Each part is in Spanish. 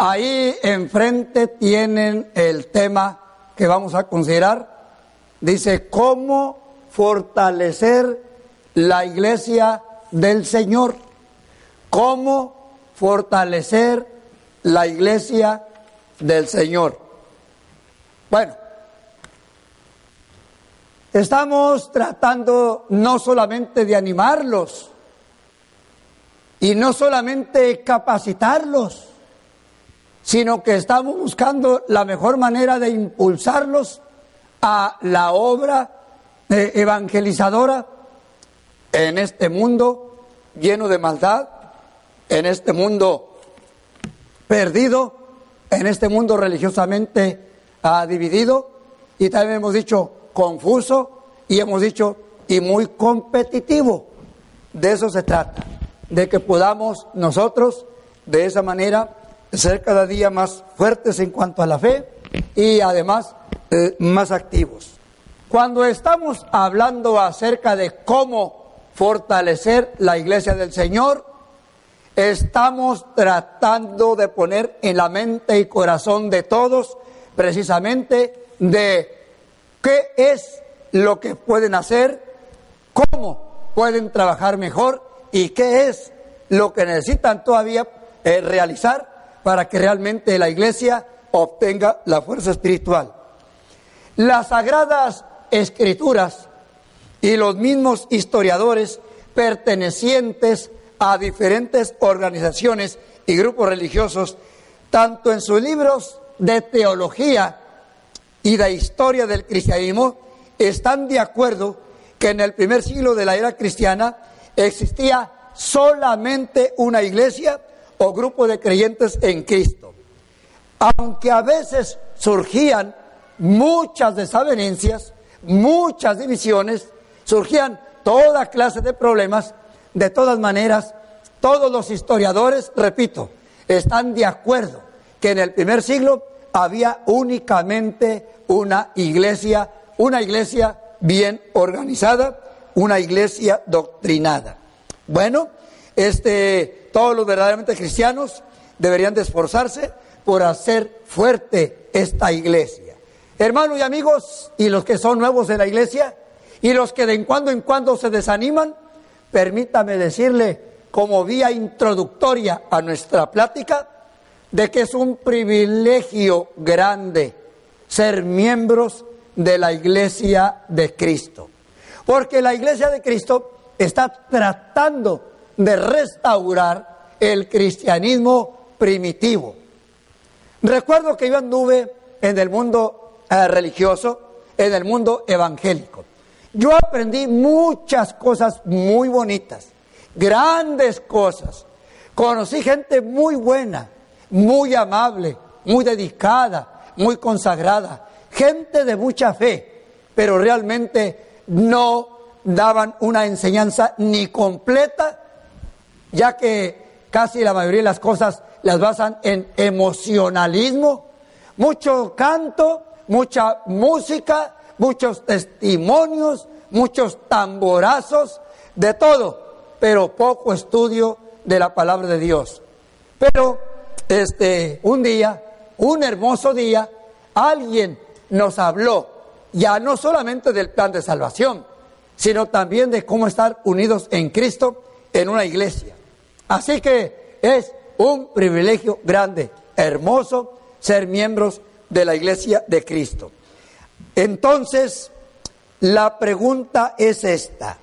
Ahí enfrente tienen el tema que vamos a considerar. Dice, ¿cómo fortalecer la iglesia del Señor? ¿Cómo fortalecer la iglesia del Señor? Bueno, estamos tratando no solamente de animarlos y no solamente capacitarlos, sino que estamos buscando la mejor manera de impulsarlos a la obra eh, evangelizadora en este mundo lleno de maldad, en este mundo perdido, en este mundo religiosamente ah, dividido y también hemos dicho confuso y hemos dicho y muy competitivo. De eso se trata, de que podamos nosotros de esa manera ser cada día más fuertes en cuanto a la fe y además eh, más activos. Cuando estamos hablando acerca de cómo fortalecer la iglesia del Señor, estamos tratando de poner en la mente y corazón de todos precisamente de qué es lo que pueden hacer, cómo pueden trabajar mejor y qué es lo que necesitan todavía eh, realizar para que realmente la iglesia obtenga la fuerza espiritual. Las sagradas escrituras y los mismos historiadores pertenecientes a diferentes organizaciones y grupos religiosos, tanto en sus libros de teología y de historia del cristianismo, están de acuerdo que en el primer siglo de la era cristiana existía solamente una iglesia o grupo de creyentes en Cristo. Aunque a veces surgían muchas desavenencias, muchas divisiones, surgían toda clase de problemas, de todas maneras, todos los historiadores, repito, están de acuerdo que en el primer siglo había únicamente una iglesia, una iglesia bien organizada, una iglesia doctrinada. Bueno, este, todos los verdaderamente cristianos deberían de esforzarse por hacer fuerte esta iglesia. Hermanos y amigos, y los que son nuevos en la iglesia, y los que de en cuando en cuando se desaniman, permítame decirle como vía introductoria a nuestra plática, de que es un privilegio grande ser miembros de la iglesia de Cristo. Porque la iglesia de Cristo está tratando de restaurar el cristianismo primitivo. Recuerdo que yo anduve en el mundo eh, religioso, en el mundo evangélico. Yo aprendí muchas cosas muy bonitas, grandes cosas. Conocí gente muy buena, muy amable, muy dedicada, muy consagrada, gente de mucha fe, pero realmente no daban una enseñanza ni completa ya que casi la mayoría de las cosas las basan en emocionalismo, mucho canto, mucha música, muchos testimonios, muchos tamborazos, de todo, pero poco estudio de la palabra de Dios. Pero este un día, un hermoso día, alguien nos habló ya no solamente del plan de salvación, sino también de cómo estar unidos en Cristo en una iglesia. Así que es un privilegio grande, hermoso, ser miembros de la iglesia de Cristo. Entonces, la pregunta es esta.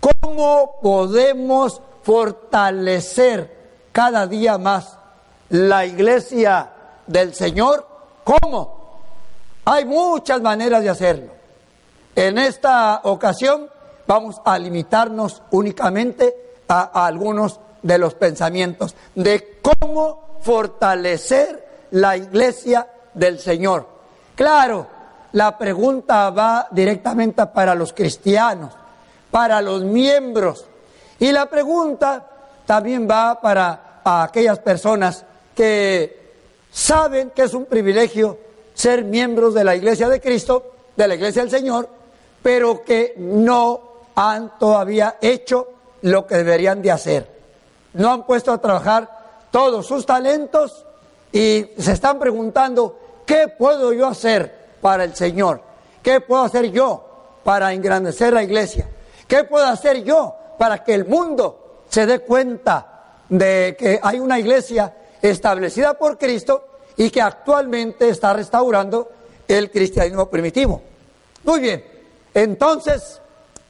¿Cómo podemos fortalecer cada día más la iglesia del Señor? ¿Cómo? Hay muchas maneras de hacerlo. En esta ocasión vamos a limitarnos únicamente a, algunos de los pensamientos, de cómo fortalecer la iglesia del Señor. Claro, la pregunta va directamente para los cristianos, para los miembros, y la pregunta también va para aquellas personas que saben que es un privilegio ser miembros de la iglesia de Cristo, de la iglesia del Señor, pero que no han todavía hecho lo que deberían de hacer no han puesto a trabajar todos sus talentos y se están preguntando, ¿qué puedo yo hacer para el Señor? ¿Qué puedo hacer yo para engrandecer la iglesia? ¿Qué puedo hacer yo para que el mundo se dé cuenta de que hay una iglesia establecida por Cristo y que actualmente está restaurando el cristianismo primitivo? Muy bien, entonces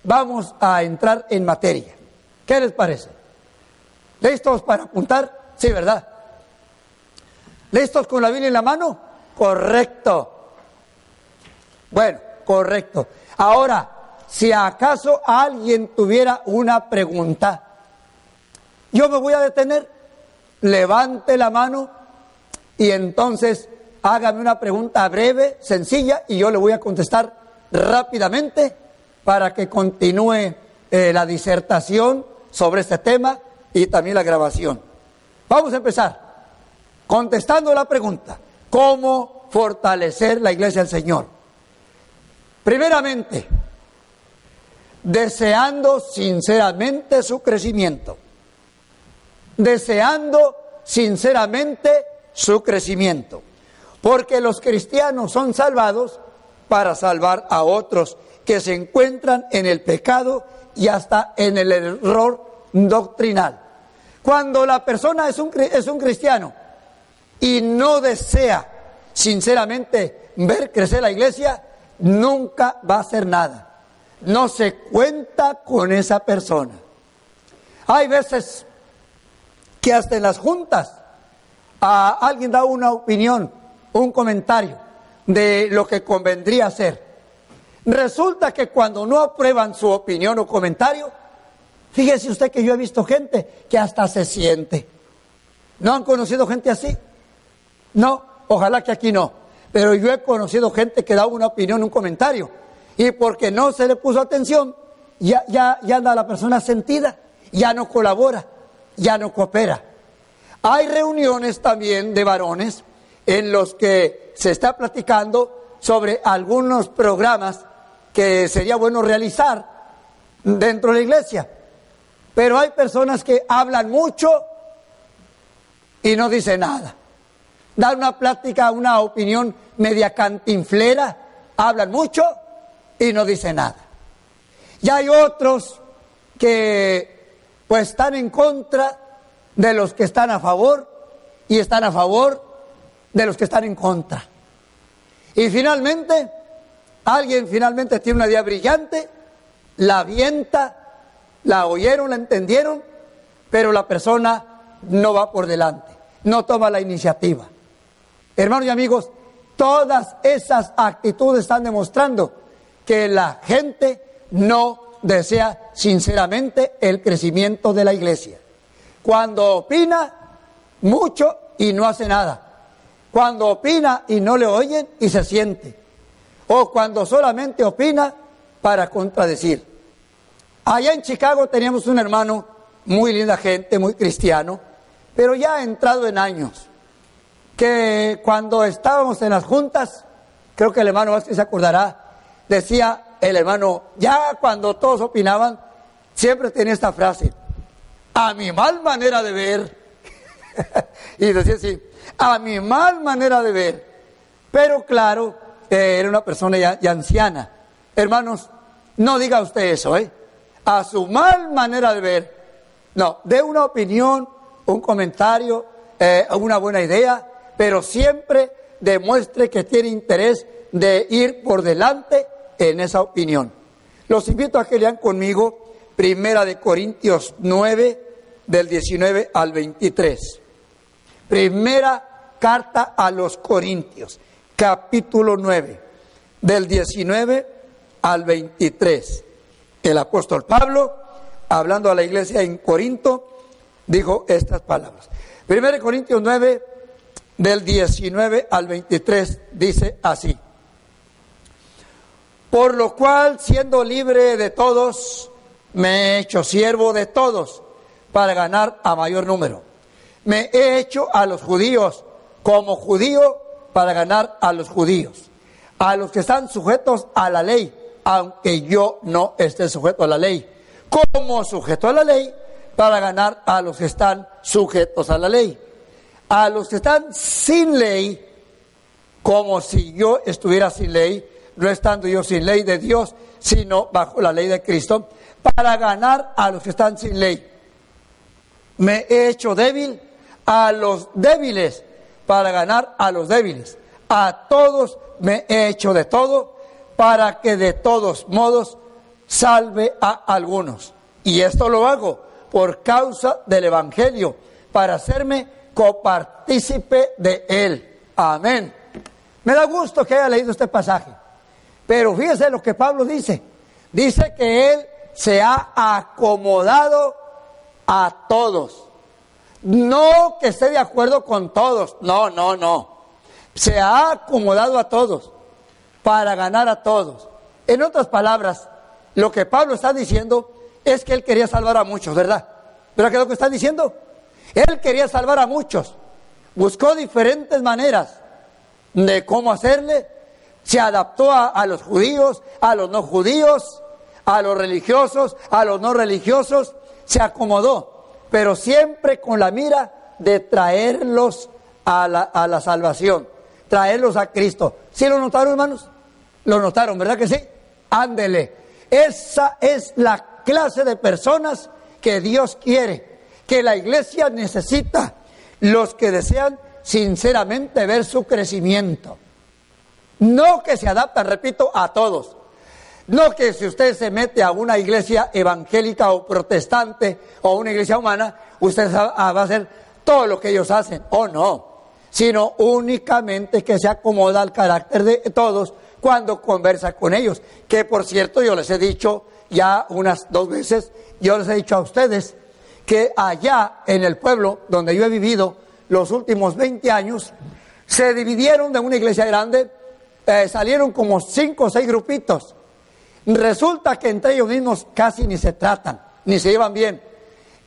vamos a entrar en materia. ¿Qué les parece? ¿Listos para apuntar? Sí, ¿verdad? ¿Listos con la Biblia en la mano? Correcto. Bueno, correcto. Ahora, si acaso alguien tuviera una pregunta, yo me voy a detener, levante la mano y entonces hágame una pregunta breve, sencilla, y yo le voy a contestar rápidamente para que continúe eh, la disertación sobre este tema y también la grabación. Vamos a empezar contestando la pregunta, ¿cómo fortalecer la iglesia del Señor? Primeramente, deseando sinceramente su crecimiento, deseando sinceramente su crecimiento, porque los cristianos son salvados para salvar a otros que se encuentran en el pecado y hasta en el error doctrinal. Cuando la persona es un, es un cristiano y no desea sinceramente ver crecer la iglesia, nunca va a hacer nada. No se cuenta con esa persona. Hay veces que hasta en las juntas a alguien da una opinión, un comentario de lo que convendría hacer. Resulta que cuando no aprueban su opinión o comentario, fíjese usted que yo he visto gente que hasta se siente. ¿No han conocido gente así? No, ojalá que aquí no. Pero yo he conocido gente que da una opinión, un comentario, y porque no se le puso atención, ya, ya, ya anda la persona sentida, ya no colabora, ya no coopera. Hay reuniones también de varones en los que se está platicando sobre algunos programas que sería bueno realizar dentro de la iglesia. Pero hay personas que hablan mucho y no dicen nada. Dan una plática, una opinión media cantinflera, hablan mucho y no dicen nada. Y hay otros que pues están en contra de los que están a favor y están a favor de los que están en contra. Y finalmente Alguien finalmente tiene una idea brillante, la avienta, la oyeron, la entendieron, pero la persona no va por delante, no toma la iniciativa. Hermanos y amigos, todas esas actitudes están demostrando que la gente no desea sinceramente el crecimiento de la iglesia. Cuando opina mucho y no hace nada. Cuando opina y no le oyen y se siente o cuando solamente opina para contradecir. Allá en Chicago teníamos un hermano, muy linda gente, muy cristiano, pero ya ha entrado en años, que cuando estábamos en las juntas, creo que el hermano Vázquez se acordará, decía el hermano, ya cuando todos opinaban, siempre tenía esta frase, a mi mal manera de ver, y decía así, a mi mal manera de ver, pero claro, era una persona ya, anciana. Hermanos, no diga usted eso, ¿eh? A su mal manera de ver. No, dé una opinión, un comentario, eh, una buena idea, pero siempre demuestre que tiene interés de ir por delante en esa opinión. Los invito a que lean conmigo Primera de Corintios 9, del 19 al 23. Primera carta a los Corintios capítulo 9, del 19 al 23. El apóstol Pablo, hablando a la iglesia en Corinto, dijo estas palabras. 1 Corintios 9, del 19 al 23, dice así. Por lo cual, siendo libre de todos, me he hecho siervo de todos para ganar a mayor número. Me he hecho a los judíos como judío para ganar a los judíos, a los que están sujetos a la ley, aunque yo no esté sujeto a la ley, como sujeto a la ley, para ganar a los que están sujetos a la ley, a los que están sin ley, como si yo estuviera sin ley, no estando yo sin ley de Dios, sino bajo la ley de Cristo, para ganar a los que están sin ley. Me he hecho débil a los débiles, para ganar a los débiles. A todos me he hecho de todo, para que de todos modos salve a algunos. Y esto lo hago por causa del Evangelio, para hacerme copartícipe de él. Amén. Me da gusto que haya leído este pasaje. Pero fíjese lo que Pablo dice. Dice que él se ha acomodado a todos. No que esté de acuerdo con todos. No, no, no. Se ha acomodado a todos para ganar a todos. En otras palabras, lo que Pablo está diciendo es que él quería salvar a muchos, ¿verdad? ¿Pero qué es lo que está diciendo? Él quería salvar a muchos. Buscó diferentes maneras de cómo hacerle. Se adaptó a, los judíos, a los no judíos, a los religiosos, a los no religiosos. Se acomodó, pero siempre con la mira de traerlos a la, a la salvación, traerlos a Cristo. ¿Sí lo notaron, hermanos? Lo notaron, ¿verdad que sí? Ándele. Esa es la clase de personas que Dios quiere, que la iglesia necesita, los que desean sinceramente ver su crecimiento. No que se adaptan, repito, a todos. No que si usted se mete a una iglesia evangélica o protestante o una iglesia humana, usted va a hacer todo lo que ellos hacen. O no. Sino únicamente que se acomoda al carácter de todos cuando conversa con ellos. Que por cierto, yo les he dicho ya unas dos veces, yo les he dicho a ustedes que allá en el pueblo donde yo he vivido, los últimos 20 años, se dividieron de una iglesia grande, eh, salieron como cinco o seis grupitos. Resulta que entre ellos mismos casi ni se tratan, ni se llevan bien.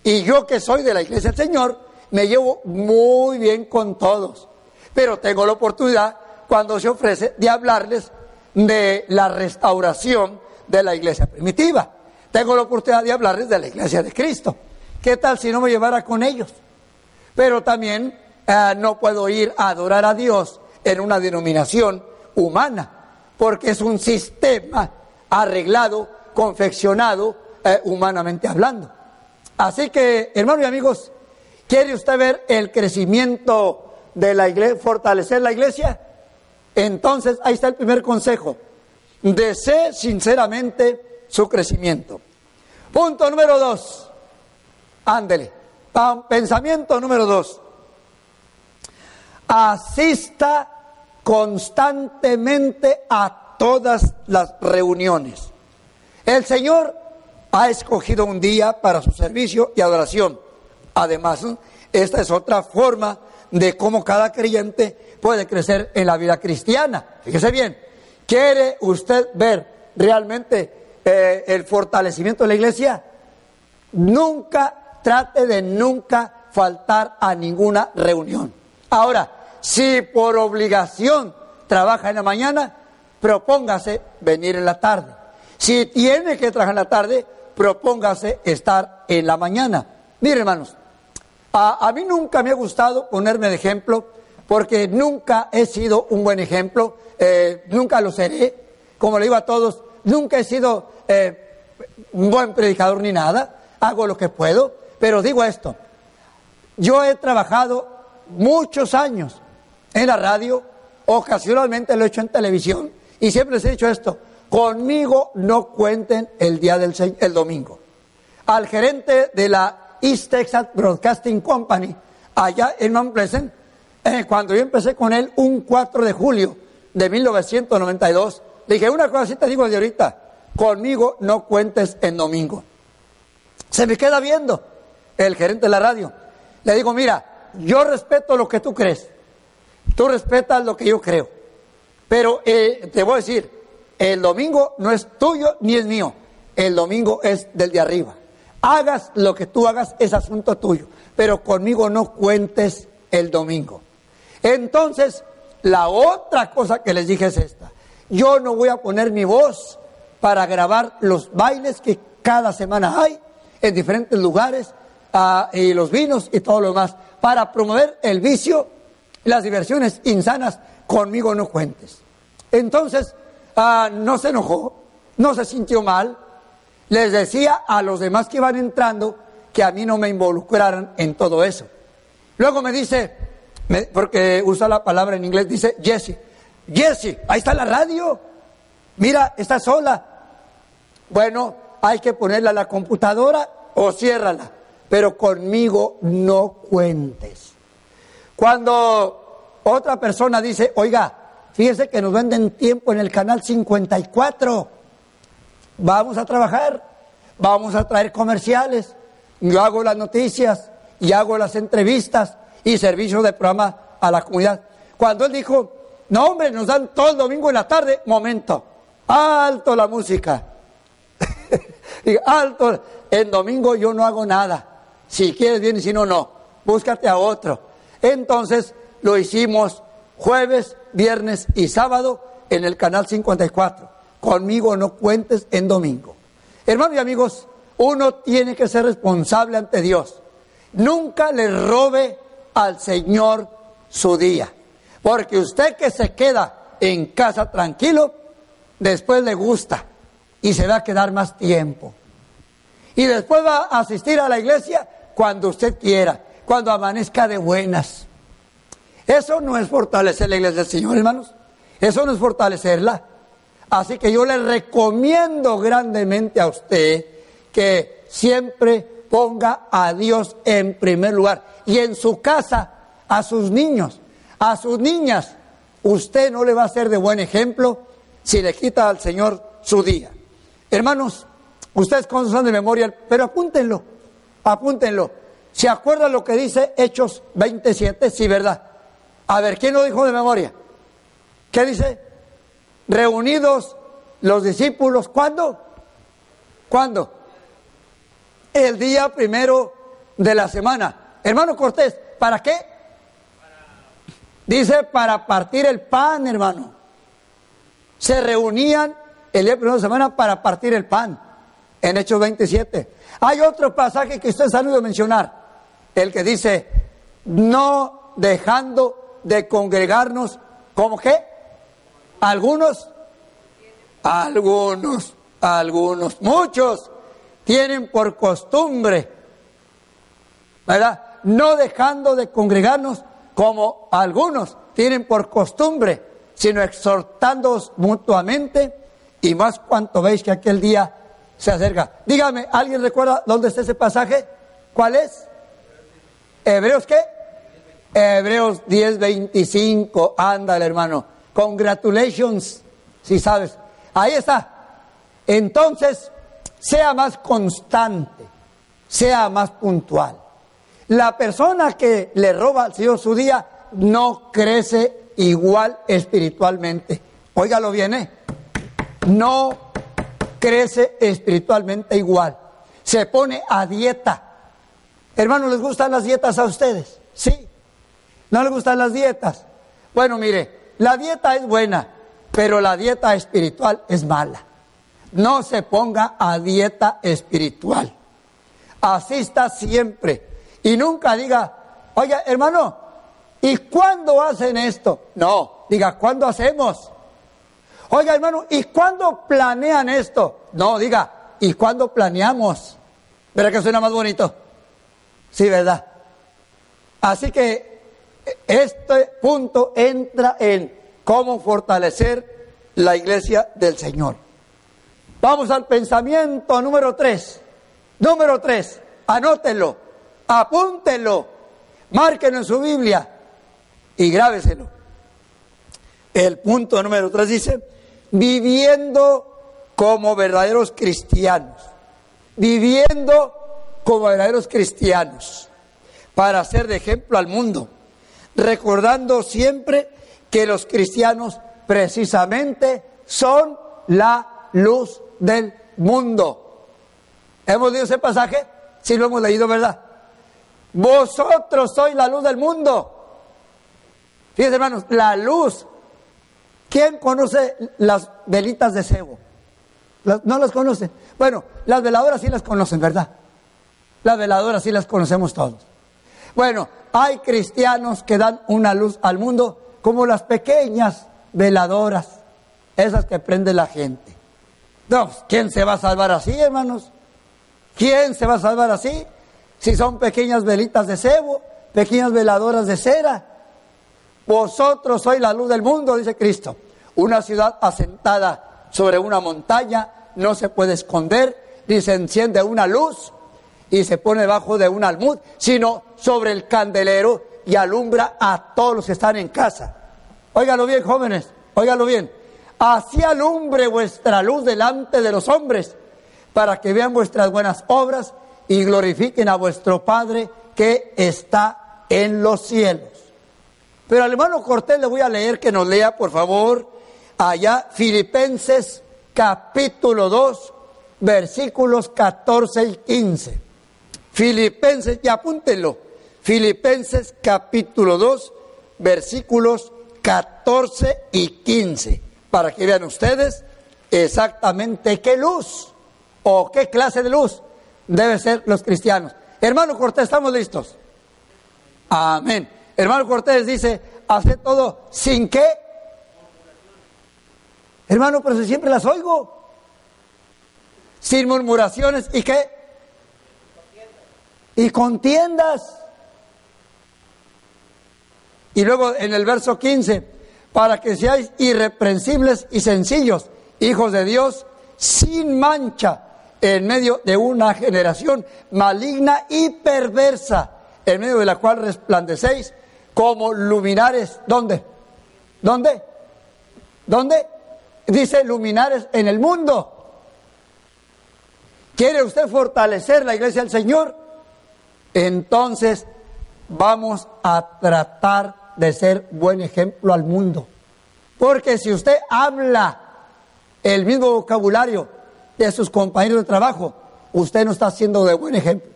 Y yo que soy de la iglesia del Señor, me llevo muy bien con todos. Pero tengo la oportunidad, cuando se ofrece, de hablarles de la restauración de la iglesia primitiva. Tengo la oportunidad de hablarles de la iglesia de Cristo. ¿Qué tal si no me llevara con ellos? Pero también eh, no puedo ir a adorar a Dios en una denominación humana, porque es un sistema arreglado, confeccionado, eh, humanamente hablando. Así que, hermanos y amigos, ¿quiere usted ver el crecimiento de la iglesia, fortalecer la iglesia? Entonces, ahí está el primer consejo. Desee sinceramente su crecimiento. Punto número dos. Ándele. Pensamiento número dos. Asista constantemente a todas las reuniones. El Señor ha escogido un día para su servicio y adoración. Además, esta es otra forma de cómo cada creyente puede crecer en la vida cristiana. Fíjese bien, ¿quiere usted ver realmente eh, el fortalecimiento de la iglesia? Nunca trate de nunca faltar a ninguna reunión. Ahora, si por obligación trabaja en la mañana, propóngase venir en la tarde. Si tiene que trabajar en la tarde, propóngase estar en la mañana. Mire, hermanos, a, mí nunca me ha gustado ponerme de ejemplo, porque nunca he sido un buen ejemplo, eh, nunca lo seré, como le digo a todos, nunca he sido eh, un buen predicador ni nada, hago lo que puedo, pero digo esto, yo he trabajado muchos años en la radio, ocasionalmente lo he hecho en televisión, y siempre les he dicho esto, conmigo no cuenten el día del el domingo. Al gerente de la East Texas Broadcasting Company, allá en Mount Pleasant, eh, cuando yo empecé con él un 4 de julio de 1992, le dije, una cosa así te digo de ahorita, conmigo no cuentes en domingo. Se me queda viendo el gerente de la radio. Le digo, mira, yo respeto lo que tú crees. Tú respetas lo que yo creo. Pero eh, te voy a decir, el domingo no es tuyo ni es mío. El domingo es del de arriba. Hagas lo que tú hagas, es asunto tuyo. Pero conmigo no cuentes el domingo. Entonces, la otra cosa que les dije es esta. Yo no voy a poner mi voz para grabar los bailes que cada semana hay en diferentes lugares ah, y los vinos y todo lo demás, para promover el vicio las diversiones insanas, conmigo no cuentes. Entonces, ah, no se enojó, no se sintió mal, les decía a los demás que iban entrando que a mí no me involucraran en todo eso. Luego me dice, porque usa la palabra en inglés, dice Jesse, Jesse, ahí está la radio, mira, está sola. Bueno, hay que ponerla a la computadora o ciérrala, pero conmigo no cuentes. Cuando otra persona dice, oiga, fíjese que nos venden tiempo en el canal 54, vamos a trabajar, vamos a traer comerciales, yo hago las noticias y hago las entrevistas y servicios de programa a la comunidad. Cuando él dijo, no hombre, nos dan todo el domingo en la tarde, momento, alto la música. y alto, en domingo yo no hago nada. Si quieres bien y si no, no. Búscate a otro. Entonces lo hicimos jueves, viernes y sábado en el canal 54. Conmigo no cuentes en domingo. Hermanos y amigos, uno tiene que ser responsable ante Dios. Nunca le robe al Señor su día. Porque usted que se queda en casa tranquilo, después le gusta y se va a quedar más tiempo. Y después va a asistir a la iglesia cuando usted quiera, cuando amanezca de buenas. Eso no es fortalecer la iglesia del Señor, hermanos. Eso no es fortalecerla. Así que yo le recomiendo grandemente a usted que siempre ponga a Dios en primer lugar. Y en su casa, a sus niños, a sus niñas, usted no le va a ser de buen ejemplo si le quita al Señor su día. Hermanos, ustedes conocen de memoria, pero apúntenlo, apúntenlo. ¿Se acuerdan lo que dice Hechos 27? Sí, ¿verdad? A ver, ¿quién lo dijo de memoria? ¿Qué dice? Reunidos los discípulos, ¿cuándo? ¿Cuándo? El día primero de la semana. Hermano Cortés, ¿para qué? Dice para partir el pan, hermano. Se reunían el día primero de la semana para partir el pan, en Hechos 27. Hay otro pasaje que ustedes han oído mencionar, el que dice, no dejando de congregarnos, ¿cómo qué? Algunos, algunos, algunos, muchos tienen por costumbre, ¿verdad? No dejando de congregarnos como algunos tienen por costumbre, sino exhortándoos mutuamente y más cuanto veis que aquel día se acerca. Dígame, ¿alguien recuerda dónde está ese pasaje? ¿Cuál es? ¿Hebreos qué? Hebreos 10:25. Ándale, hermano. Congratulations, si sabes. Ahí está. Entonces, sea más constante, sea más puntual. La persona que le roba al Señor su día no crece igual espiritualmente. Óigalo bien, ¿eh? No crece espiritualmente igual. Se pone a dieta. Hermanos, ¿les gustan las dietas a ustedes? Sí. ¿No les gustan las dietas? Bueno, mire, la dieta es buena, pero la dieta espiritual es mala. No se ponga a dieta espiritual. Asista siempre y nunca diga, oye hermano, ¿y cuándo hacen esto? No, diga, ¿cuándo hacemos? Oiga hermano, ¿y cuándo planean esto? No, diga, ¿y cuándo planeamos? ¿Verdad que suena más bonito? Sí, ¿verdad? Así que este punto entra en cómo fortalecer la iglesia del Señor. Vamos al pensamiento número tres. Número tres, anótelo, apúntelo, márquenlo en su Biblia y grábeselo. El punto número tres dice, viviendo como verdaderos cristianos, viviendo como verdaderos cristianos, para ser de ejemplo al mundo recordando siempre que los cristianos precisamente son la luz del mundo. ¿Hemos leído ese pasaje? Sí, lo hemos leído, ¿verdad? Vosotros sois la luz del mundo. Fíjense, hermanos, la luz. ¿Quién conoce las velitas de cebo? ¿No las conocen? Bueno, las veladoras sí las conocen, ¿verdad? Las veladoras sí las conocemos todos. Bueno, hay cristianos que dan una luz al mundo como las pequeñas veladoras, esas que prende la gente. No, ¿quién se va a salvar así, hermanos? ¿Quién se va a salvar así? Si son pequeñas velitas de cebo, pequeñas veladoras de cera. Vosotros sois la luz del mundo, dice Cristo. Una ciudad asentada sobre una montaña no se puede esconder, ni se enciende una luz y se pone debajo de un almud, sino sobre el candelero y alumbra a todos los que están en casa. Óigalo bien, jóvenes, óigalo bien. Así alumbre vuestra luz delante de los hombres, para que vean vuestras buenas obras y glorifiquen a vuestro Padre que está en los cielos. Pero al hermano Cortés le voy a leer que nos lea, por favor, allá Filipenses capítulo 2, versículos 14 y 15. Filipenses, y apúntenlo, Filipenses capítulo 2, versículos 14 y 15, para que vean ustedes exactamente qué luz o qué clase de luz debe ser los cristianos. Hermano Cortés, ¿estamos listos? Amén. Hermano Cortés dice, hace todo sin qué. Hermano, pero si siempre las oigo. Sin murmuraciones y qué y contiendas. Y luego en el verso 15, para que seáis irreprensibles y sencillos, hijos de Dios, sin mancha, en medio de una generación maligna y perversa, en medio de la cual resplandecéis como luminares. ¿Dónde? ¿Dónde? ¿Dónde? Dice luminares en el mundo. ¿Quiere usted fortalecer la iglesia del Señor? Entonces vamos a tratar de ser buen ejemplo al mundo. Porque si usted habla el mismo vocabulario de sus compañeros de trabajo, usted no está siendo de buen ejemplo.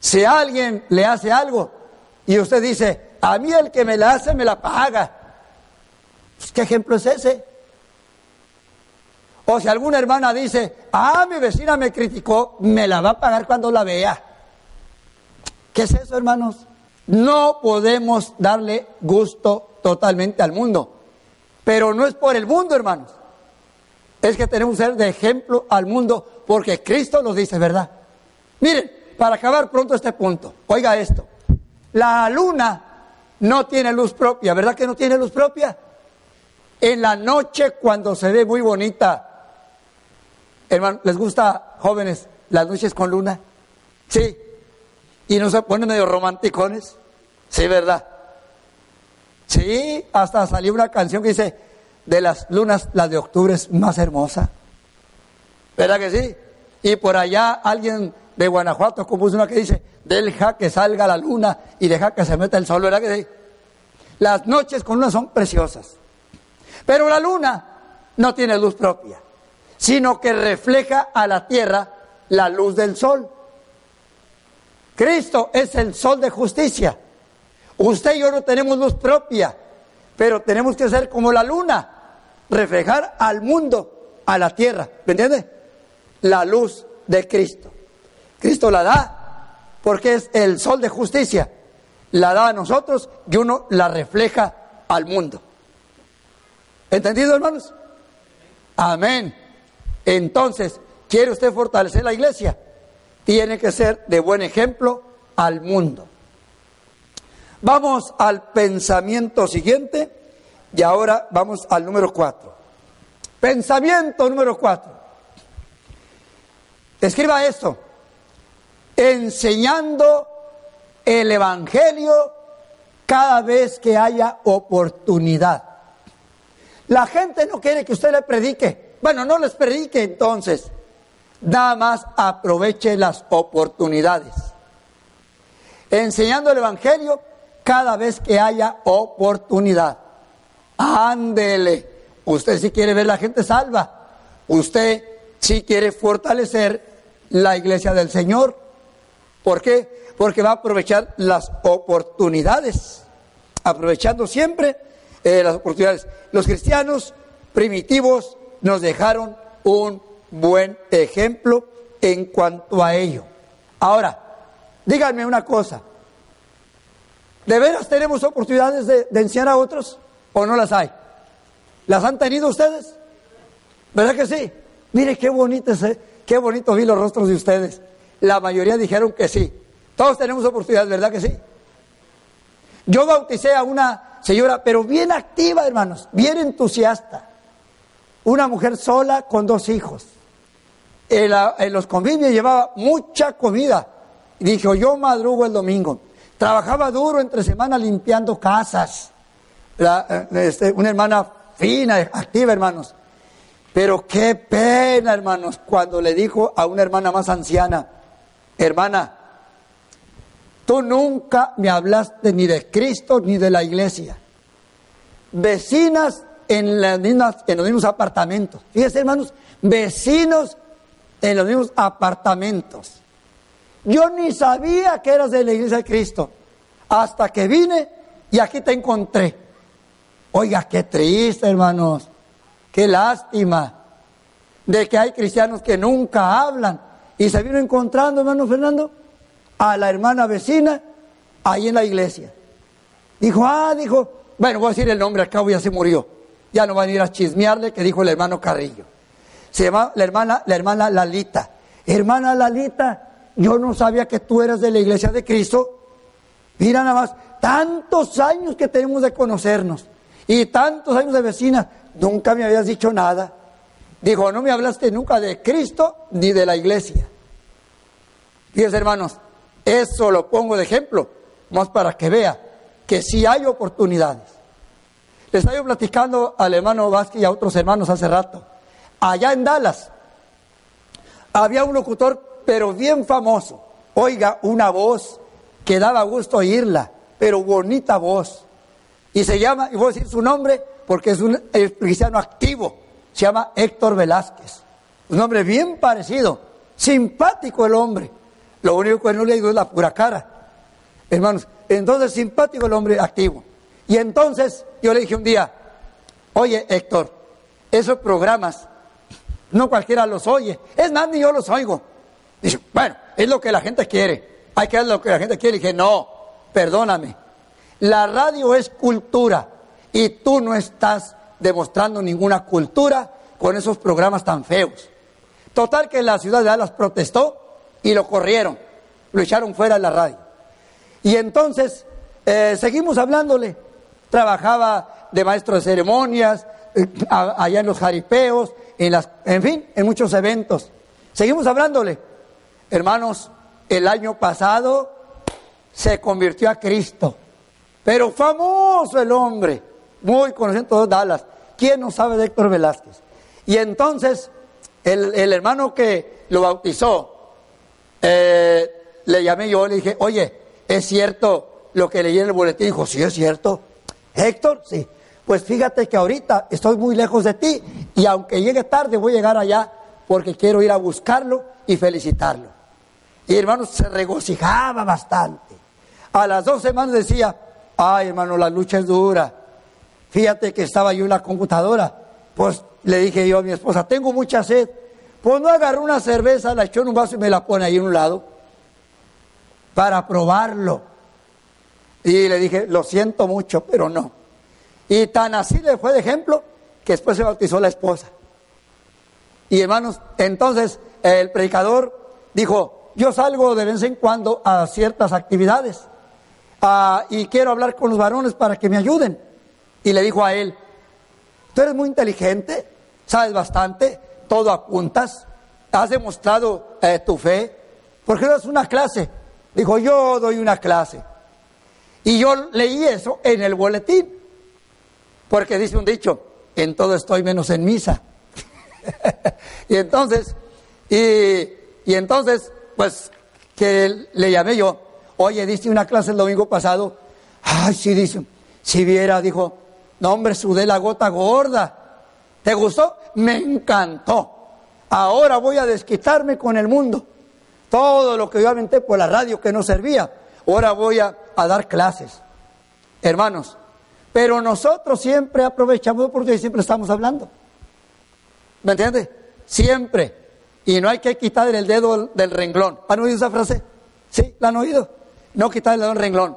Si alguien le hace algo y usted dice, a mí el que me la hace me la paga, pues, ¿qué ejemplo es ese? O si alguna hermana dice, ah, mi vecina me criticó, me la va a pagar cuando la vea. ¿Qué es eso, hermanos? No podemos darle gusto totalmente al mundo, pero no es por el mundo, hermanos. Es que tenemos que ser de ejemplo al mundo porque Cristo nos dice verdad. Miren, para acabar pronto este punto, oiga esto. La luna no tiene luz propia, ¿verdad que no tiene luz propia? En la noche cuando se ve muy bonita, hermano, ¿les gusta jóvenes las noches con luna? Sí, y no se ponen medio romanticones. Sí, ¿verdad? Sí, hasta salió una canción que dice, de las lunas, la de octubre es más hermosa. ¿Verdad que sí? Y por allá alguien de Guanajuato compuso una que dice, deja que salga la luna y deja que se meta el sol, ¿verdad que sí? Las noches con luna son preciosas. Pero la luna no tiene luz propia, sino que refleja a la tierra la luz del sol. Cristo es el sol de justicia. Usted y yo no tenemos luz propia, pero tenemos que ser como la luna, reflejar al mundo, a la tierra. ¿Me entiende? La luz de Cristo. Cristo la da porque es el sol de justicia. La da a nosotros y uno la refleja al mundo. ¿Entendido, hermanos? Amén. Entonces, ¿quiere usted fortalecer la iglesia? Tiene que ser de buen ejemplo al mundo. Vamos al pensamiento siguiente y ahora vamos al número cuatro. Pensamiento número cuatro. Escriba esto. Enseñando el Evangelio cada vez que haya oportunidad. La gente no quiere que usted le predique. Bueno, no les predique entonces. Nada más aproveche las oportunidades. Enseñando el Evangelio cada vez que haya oportunidad. Ándele. Usted si quiere ver la gente salva. Usted si quiere fortalecer la iglesia del Señor. ¿Por qué? Porque va a aprovechar las oportunidades. Aprovechando siempre eh, las oportunidades. Los cristianos primitivos nos dejaron un buen ejemplo en cuanto a ello. Ahora, díganme una cosa. ¿De veras tenemos oportunidades de, enseñar a otros o no las hay? ¿Las han tenido ustedes? ¿Verdad que sí? Mire qué bonito, es, qué bonito vi los rostros de ustedes. La mayoría dijeron que sí. Todos tenemos oportunidades, ¿verdad que sí? Yo bauticé a una señora, pero bien activa, hermanos, bien entusiasta. Una mujer sola con dos hijos. En, los convivios llevaba mucha comida. Dijo, yo madrugo el domingo. Trabajaba duro entre semana limpiando casas. Eh, este, una hermana fina, activa, hermanos. Pero qué pena, hermanos, cuando le dijo a una hermana más anciana, hermana, tú nunca me hablaste ni de Cristo ni de la iglesia. Vecinas en, en los mismos apartamentos. Fíjense, hermanos, vecinos en los mismos apartamentos. Yo ni sabía que eras de la iglesia de Cristo hasta que vine y aquí te encontré. Oiga, qué triste, hermanos. Qué lástima de que hay cristianos que nunca hablan. Y se vino encontrando, hermano Fernando, a la hermana vecina ahí en la iglesia. Dijo, ah, dijo, bueno, voy a decir el nombre, al cabo ya se murió. Ya no van a ir a chismearle que dijo el hermano Carrillo. Se llama la hermana, la hermana Lalita. Hermana Lalita, yo no sabía que tú eras de la iglesia de Cristo. Mira nada más, tantos años que tenemos de conocernos y tantos años de vecinas nunca me habías dicho nada. Dijo, no me hablaste nunca de Cristo ni de la iglesia. Fíjense, hermanos, eso lo pongo de ejemplo, más para que vea que sí hay oportunidades. Les estaba platicando al hermano Vázquez y a otros hermanos hace rato. Allá en Dallas había un locutor, pero bien famoso. Oiga, una voz que daba gusto oírla, pero bonita voz. Y se llama, y voy a decir su nombre, porque es un cristiano activo, se llama Héctor Velázquez. Un hombre bien parecido, simpático el hombre. Lo único que no le digo es la pura cara. Hermanos, entonces simpático el hombre activo. Y entonces yo le dije un día, oye Héctor, esos programas, no cualquiera los oye. Es más, ni yo los oigo. Dice, bueno, es lo que la gente quiere. Hay que hacer lo que la gente quiere. Dije, no, perdóname. La radio es cultura y tú no estás demostrando ninguna cultura con esos programas tan feos. Total que la ciudad de Dallas protestó y lo corrieron, lo echaron fuera de la radio. Y entonces eh, seguimos hablándole. Trabajaba de maestro de ceremonias, eh, allá en los jaripeos, en, las, en fin, en muchos eventos. Seguimos hablándole. Hermanos, el año pasado se convirtió a Cristo. Pero famoso el hombre muy conocido en Dallas. ¿Quién no sabe de Héctor Velázquez? Y entonces el, hermano que lo bautizó, eh, le llamé yo, le dije, oye, ¿es cierto lo que leí en el boletín? Dijo, sí, es cierto. Héctor, sí. Pues fíjate que ahorita estoy muy lejos de ti y aunque llegue tarde voy a llegar allá porque quiero ir a buscarlo y felicitarlo. Y hermano se regocijaba bastante. A las dos semanas decía, ay hermano, la lucha es dura. Fíjate que estaba yo en la computadora. Pues le dije yo a mi esposa, tengo mucha sed. Pues no agarró una cerveza, la echó en un vaso y me la pone ahí en un lado para probarlo. Y le dije, lo siento mucho, pero no. Y tan así le fue de ejemplo que después se bautizó la esposa. Y hermanos, entonces el predicador dijo, yo salgo de vez en cuando a ciertas actividades ah, y quiero hablar con los varones para que me ayuden y le dijo a él, tú eres muy inteligente, sabes bastante, todo apuntas, has demostrado eh, tu fe, ¿por qué no das una clase? Dijo, yo doy una clase. Y yo leí eso en el boletín, porque dice un dicho, en todo estoy menos en misa. y entonces, y, entonces, pues, que le llamé yo, oye, diste una clase el domingo pasado, ay, sí, dice, si viera, dijo, no, hombre, sudé la gota gorda. ¿Te gustó? Me encantó. Ahora voy a desquitarme con el mundo. Todo lo que yo aventé por la radio que no servía, ahora voy a, dar clases. Hermanos, pero nosotros siempre aprovechamos porque siempre estamos hablando. ¿Me entiendes? Siempre. y no hay que quitar el dedo del renglón. ¿Han oído esa frase? ¿Sí? ¿La han oído? No quitar el dedo del renglón.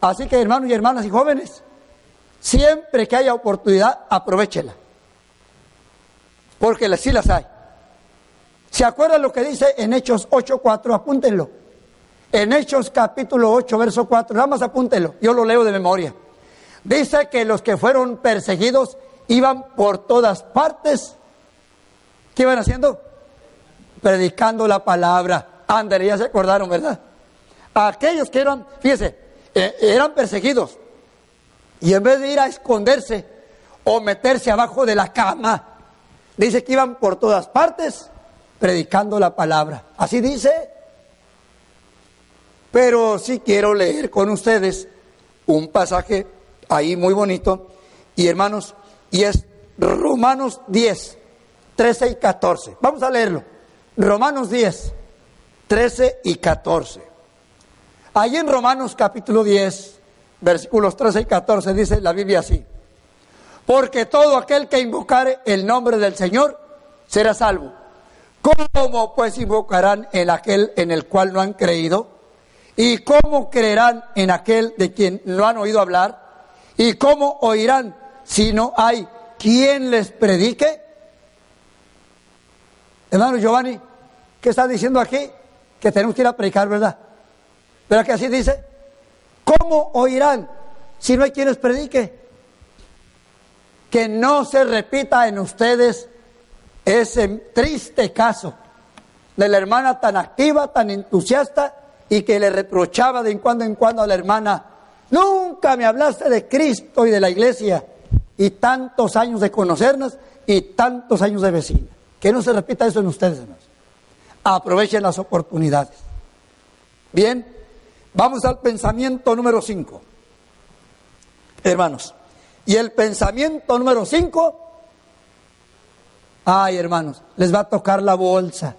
Así que hermanos y hermanas y jóvenes, siempre que haya oportunidad, aprovechela. Porque sí las hay. ¿Se acuerdan lo que dice en Hechos 8.4? Apúntenlo. En Hechos capítulo 8, verso 4, nada más apúntenlo, yo lo leo de memoria. Dice que los que fueron perseguidos iban por todas partes. ¿Qué iban haciendo? Predicando la palabra. Ándale, ya se acordaron, ¿verdad? Aquellos que eran, fíjese, eh, eran perseguidos. Y en vez de ir a esconderse o meterse abajo de la cama, dice que iban por todas partes predicando la palabra. Así dice. Pero sí quiero leer con ustedes un pasaje ahí muy bonito. Y hermanos, y es Romanos 10, 13 y 14. Vamos a leerlo. Romanos 10, 13 y 14. Ahí en Romanos capítulo 10, versículos 13 y 14 dice la Biblia así. Porque todo aquel que invocare el nombre del Señor será salvo. ¿Cómo pues invocarán en aquel en el cual no han creído? ¿Y cómo creerán en aquel de quien no han oído hablar? ¿Y cómo oirán si no hay quien les predique? Hermano Giovanni, ¿qué está diciendo aquí? Que tenemos que ir a predicar, ¿verdad? ¿Pero que así dice? ¿Cómo oirán si no hay quien les predique? Que no se repita en ustedes ese triste caso de la hermana tan activa, tan entusiasta y que le reprochaba de en cuando en cuando a la hermana, nunca me hablaste de Cristo y de la iglesia y tantos años de conocernos y tantos años de vecina. Que no se repita eso en ustedes, hermanos. Aprovechen las oportunidades. Bien, vamos al pensamiento número 5. Hermanos, y el pensamiento número 5 Ay, hermanos, les va a tocar la bolsa.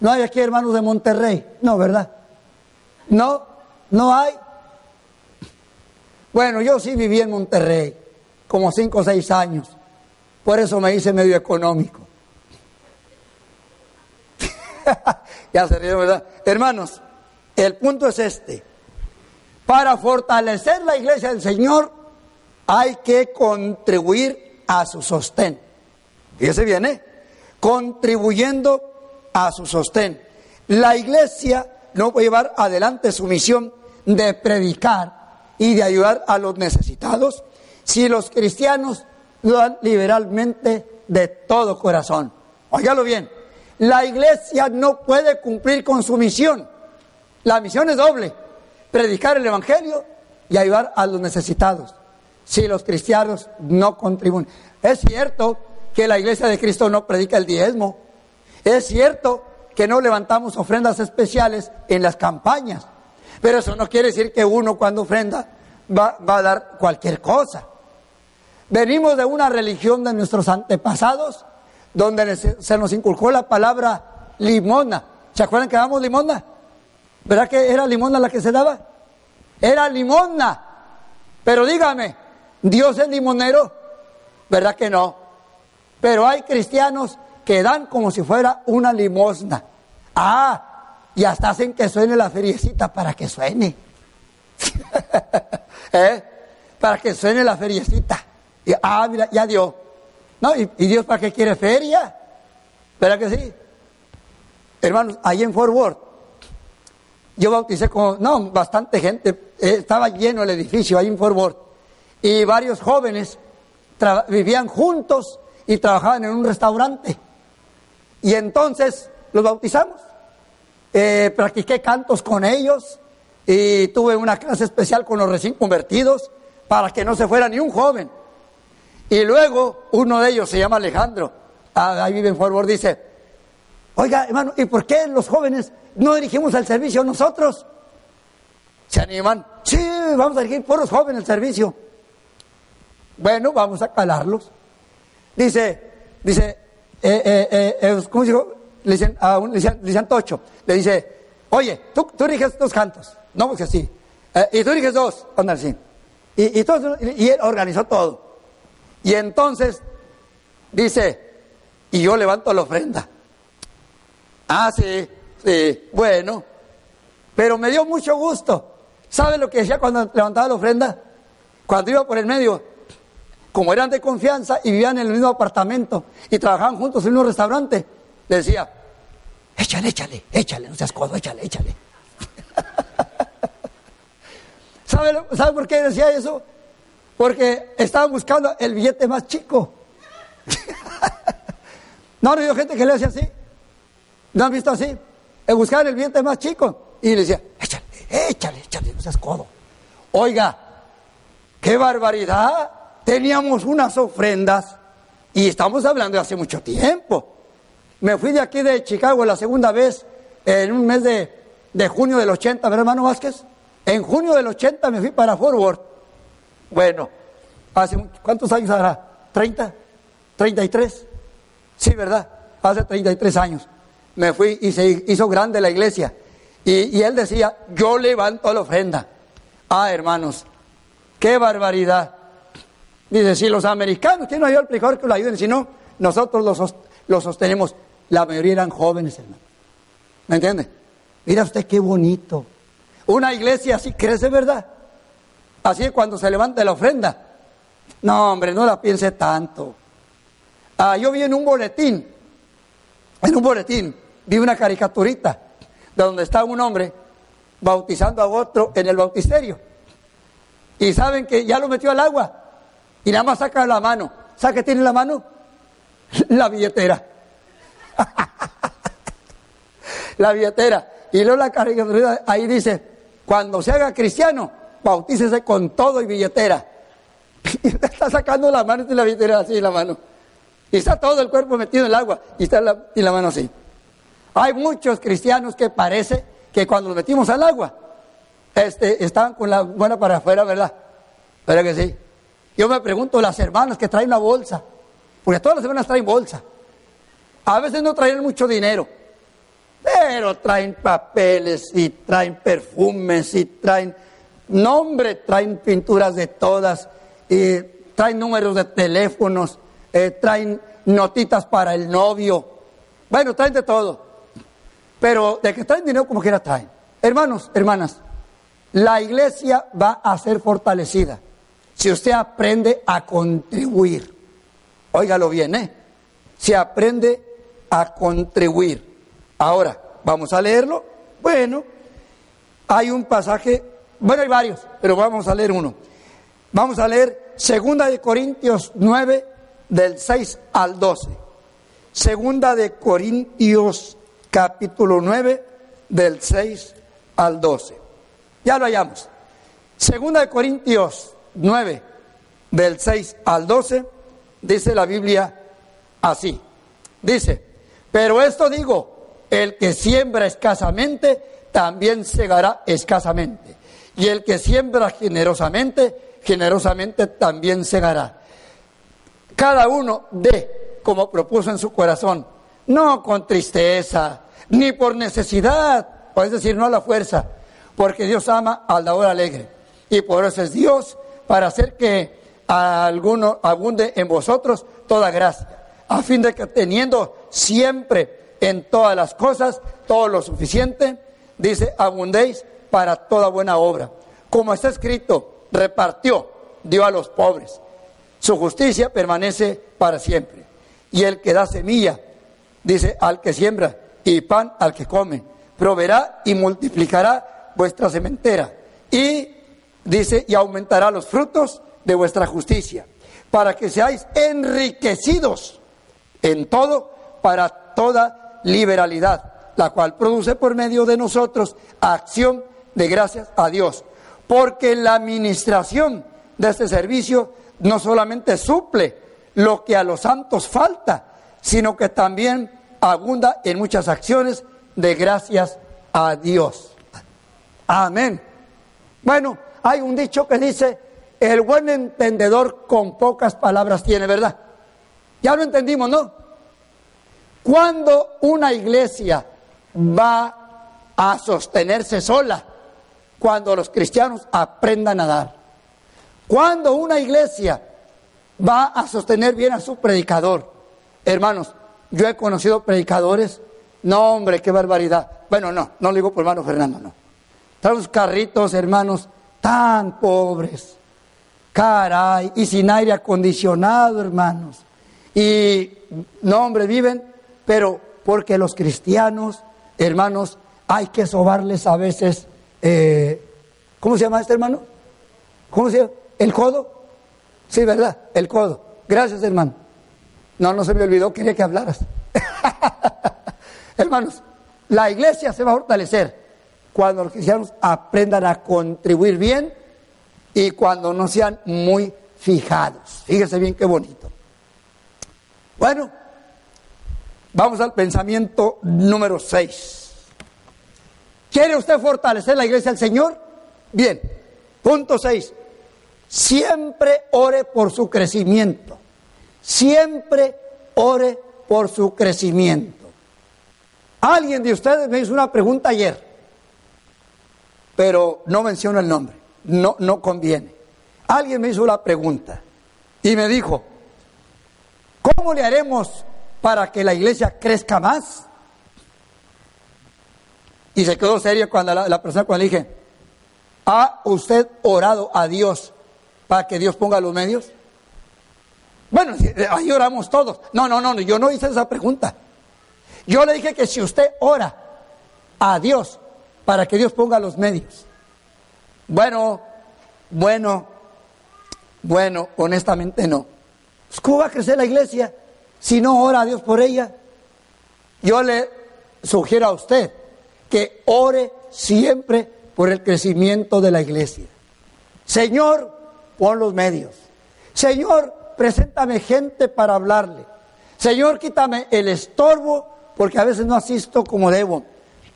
No hay aquí hermanos de Monterrey, no, ¿verdad? No, no hay. Bueno, yo sí viví en Monterrey, como cinco o seis años. Por eso me hice medio económico. ya se ¿verdad? Hermanos, el punto es este. Para fortalecer la iglesia del Señor hay que contribuir a su sostén. Fíjese bien, ¿eh? Contribuyendo a su sostén. La iglesia no puede llevar adelante su misión de predicar y de ayudar a los necesitados si los cristianos dan liberalmente de todo corazón. Óigalo bien, la iglesia no puede cumplir con su misión. La misión es doble, predicar el Evangelio y ayudar a los necesitados. Si los cristianos no contribuyen. Es cierto que la iglesia de Cristo no predica el diezmo. Es cierto que no levantamos ofrendas especiales en las campañas, pero eso no quiere decir que uno cuando ofrenda va, a dar cualquier cosa. Venimos de una religión de nuestros antepasados donde se nos inculcó la palabra limona. ¿Se acuerdan que damos limona? ¿Verdad que era limona la que se daba? Era limona. Pero dígame, ¿Dios es limonero? ¿Verdad que no? Pero hay cristianos que dan como si fuera una limosna. Ah, y hasta hacen que suene la feriecita para que suene. ¿Eh? Para que suene la feriecita. Y, ah, mira, ya dio. ¿No? ¿Y, Dios para qué quiere feria? ¿Verdad que sí? Hermanos, ahí en Fort Worth, yo bauticé con, no, bastante gente, eh, estaba lleno el edificio ahí en Fort Worth, y varios jóvenes vivían juntos y trabajaban en un restaurante. Y entonces los bautizamos. Eh, practiqué cantos con ellos y tuve una clase especial con los recién convertidos para que no se fuera ni un joven. Y luego uno de ellos se llama Alejandro, ah, ahí vive en Fort dice, oiga hermano, ¿y por qué los jóvenes no dirigimos el servicio nosotros? ¿Se animan? Sí, vamos a dirigir por los jóvenes el servicio. Bueno, vamos a calarlos. Dice, dice, eh, eh, eh, ¿cómo dijo? Le dicen, a un, le Tocho, le dice, oye, tú, tú diriges dos cantos, no, porque así, y tú diriges dos, anda así. Y, y, todo, y él organizó todo. Y entonces dice, y yo levanto la ofrenda. Ah, sí, sí, bueno. Pero me dio mucho gusto. ¿Sabe lo que decía cuando levantaba la ofrenda? Cuando iba por el medio, como eran de confianza y vivían en el mismo apartamento y trabajaban juntos en un restaurante, le decía, échale, échale, échale, no seas codo, échale, échale. ¿Sabe, ¿Sabe por qué decía eso? Porque estaban buscando el billete más chico. no, no, gente que le decía así. ¿No han visto así? Buscar el billete más chico. Y le decía, échale, échale, échale, no seas codo. Oiga, qué barbaridad. Teníamos unas ofrendas y estamos hablando de hace mucho tiempo. Me fui de aquí de Chicago la segunda vez en un mes de, de junio del 80, ¿verdad, hermano Vázquez? En junio del 80 me fui para Forward. Bueno, hace ¿cuántos años hará? ¿30? ¿33? Sí, ¿verdad? Hace 33 años. Me fui y se hizo grande la iglesia. Y, él decía, yo levanto la ofrenda. Ah, hermanos, qué barbaridad. Dice, si los americanos tienen ayuda al que lo ayuden, si no, nosotros los, los sostenemos. La mayoría eran jóvenes, hermano. ¿Me entiende? Mira usted qué bonito. Una iglesia así crece, ¿verdad? Así cuando se levanta la ofrenda. No, hombre, no la piense tanto. Ah, yo vi en un boletín, en un boletín, vi una caricaturita de donde está un hombre bautizando a otro en el bautisterio. Y saben que ya lo metió al agua y nada más saca la mano. ¿Sabe qué tiene en la mano? La billetera. la billetera. Y luego la caricatura ahí dice, cuando se haga cristiano, bautícese con todo y billetera. Y está sacando la mano y la billetera así la mano. Y está todo el cuerpo metido en el agua y está la, y la mano así. Hay muchos cristianos que parece que cuando los metimos al agua, este, estaban con la buena para afuera, ¿verdad? ¿Verdad que sí? Yo me pregunto, las hermanas que traen la bolsa, porque todas las hermanas traen bolsa. A veces no traen mucho dinero, pero traen papeles y traen perfumes y traen nombre, traen pinturas de todas, y traen números de teléfonos, eh, traen notitas para el novio. Bueno, traen de todo. Pero de que traen dinero como quiera traen. Hermanos, hermanas, la iglesia va a ser fortalecida si usted aprende a contribuir. Óigalo bien, ¿eh? Si aprende a contribuir. Ahora, vamos a leerlo. Bueno, hay un pasaje, bueno, hay varios, pero vamos a leer uno. Vamos a leer Segunda de Corintios 9, del 6 al 12. Segunda de Corintios capítulo 9, del 6 al 12. Ya lo hallamos. Segunda de Corintios 9, del 6 al 12, dice la Biblia así. Dice, pero esto digo, el que siembra escasamente, también segará escasamente. Y el que siembra generosamente, generosamente también segará. Cada uno dé como propuso en su corazón, no con tristeza, ni por necesidad, o es decir, no a la fuerza, porque Dios ama al dador alegre. Y por eso es Dios para hacer que a alguno abunde en vosotros toda gracia, a fin de que teniendo siempre en todas las cosas, todo lo suficiente, dice, abundéis para toda buena obra. Como está escrito, repartió, dio a los pobres. Su justicia permanece para siempre. Y el que da semilla, dice, al que siembra, y pan al que come, proveerá y multiplicará vuestra sementera. Y dice, y aumentará los frutos de vuestra justicia, para que seáis enriquecidos en todo, para toda liberalidad, la cual produce por medio de nosotros acción de gracias a Dios. Porque la administración de este servicio no solamente suple lo que a los santos falta, sino que también abunda en muchas acciones de gracias a Dios. Amén. Bueno, hay un dicho que dice, el buen entendedor con pocas palabras tiene, ¿verdad? Ya lo entendimos, ¿no? ¿Cuándo una iglesia va a sostenerse sola? Cuando los cristianos aprendan a dar. ¿Cuándo una iglesia va a sostener bien a su predicador? Hermanos, yo he conocido predicadores No, hombre, qué barbaridad. Bueno, no, no lo digo por hermano Fernando, no. Traemos carritos, hermanos, tan pobres. Caray, y sin aire acondicionado, hermanos. Y, no, hombre, viven, pero porque los cristianos, hermanos, hay que sobarles a veces, eh, ¿cómo se llama este hermano? ¿Cómo se llama? ¿El codo? Sí, ¿verdad? El codo. Gracias, hermano. No, no se me olvidó, quería que hablaras. Hermanos, la iglesia se va a fortalecer cuando los cristianos aprendan a contribuir bien y cuando no sean muy fijados. Fíjese bien qué bonito. Bueno, vamos al pensamiento número 6. ¿Quiere usted fortalecer la iglesia del Señor? Bien. Punto 6. Siempre ore por su crecimiento. Siempre ore por su crecimiento. Alguien de ustedes me hizo una pregunta ayer, pero no menciono el nombre, no, no conviene. Alguien me hizo la pregunta y me dijo, ¿cómo le haremos para que la iglesia crezca más? Y se quedó serio cuando la, persona cuando le dije, ¿ha usted orado a Dios para que Dios ponga los medios? Bueno, eh, ahí oramos todos. No, no, no, yo no hice esa pregunta. Yo le dije que si usted ora a Dios para que Dios ponga los medios. Bueno, bueno, bueno, honestamente no. Pues, ¿Cómo va a crecer la iglesia si no ora a Dios por ella? Yo le sugiero a usted que ore siempre por el crecimiento de la iglesia. Señor, pon los medios. Señor, preséntame gente para hablarle. Señor, quítame el estorbo porque a veces no asisto como debo.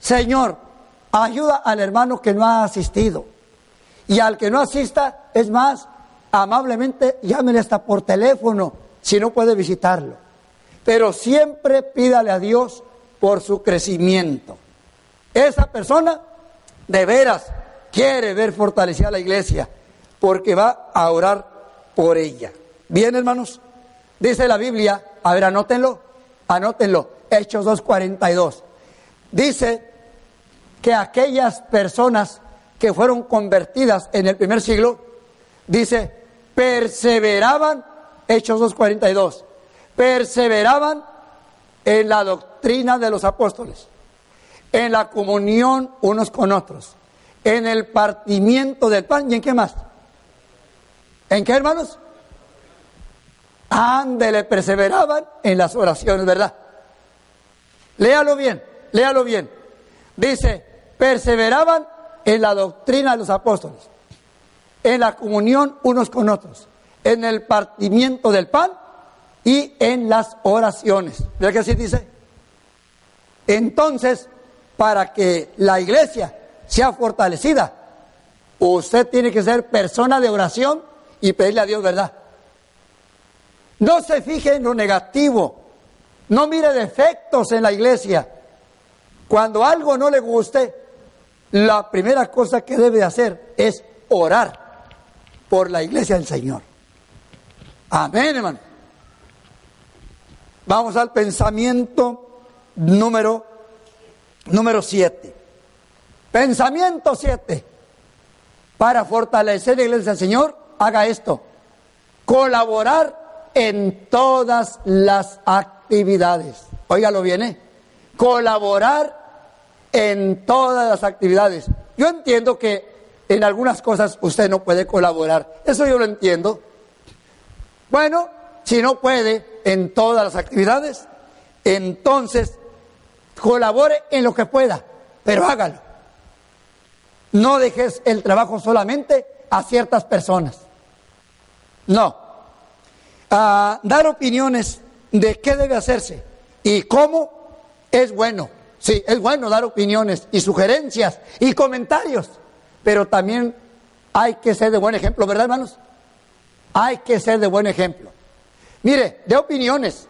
Señor, ayuda al hermano que no ha asistido. Y al que no asista, es más, amablemente llámele hasta por teléfono si no puede visitarlo. Pero siempre pídale a Dios por su crecimiento. Esa persona de veras quiere ver fortalecida la iglesia porque va a orar por ella. Bien, hermanos, dice la Biblia, a ver, anótenlo, anótenlo, Hechos 2.42. Dice que aquellas personas que fueron convertidas en el primer siglo, dice, perseveraban, Hechos 2.42, perseveraban en la doctrina de los apóstoles, en la comunión unos con otros, en el partimiento del pan y en qué más. ¿En qué, hermanos? Ándele, perseveraban en las oraciones, ¿verdad? Léalo bien, léalo bien. Dice, perseveraban en la doctrina de los apóstoles, en la comunión unos con otros, en el partimiento del pan y en las oraciones. ¿Verdad que así dice? Entonces, para que la iglesia sea fortalecida, usted tiene que ser persona de oración y pedirle a Dios verdad. No se fije en lo negativo. No mire defectos en la iglesia. Cuando algo no le guste, la primera cosa que debe hacer es orar por la iglesia del Señor. Amén, hermano. Vamos al pensamiento número número 7. Pensamiento 7. Para fortalecer la iglesia del Señor, haga esto. Colaborar en todas las actividades. Óigalo bien, ¿eh? Colaborar en todas las actividades. Yo entiendo que en algunas cosas usted no puede colaborar. Eso yo lo entiendo. Bueno, si no puede en todas las actividades, entonces colabore en lo que pueda, pero hágalo. No dejes el trabajo solamente a ciertas personas. No, dar opiniones de qué debe hacerse y cómo es bueno. Sí, es bueno dar opiniones y sugerencias y comentarios, pero también hay que ser de buen ejemplo, ¿verdad, hermanos? Hay que ser de buen ejemplo. Mire, de opiniones,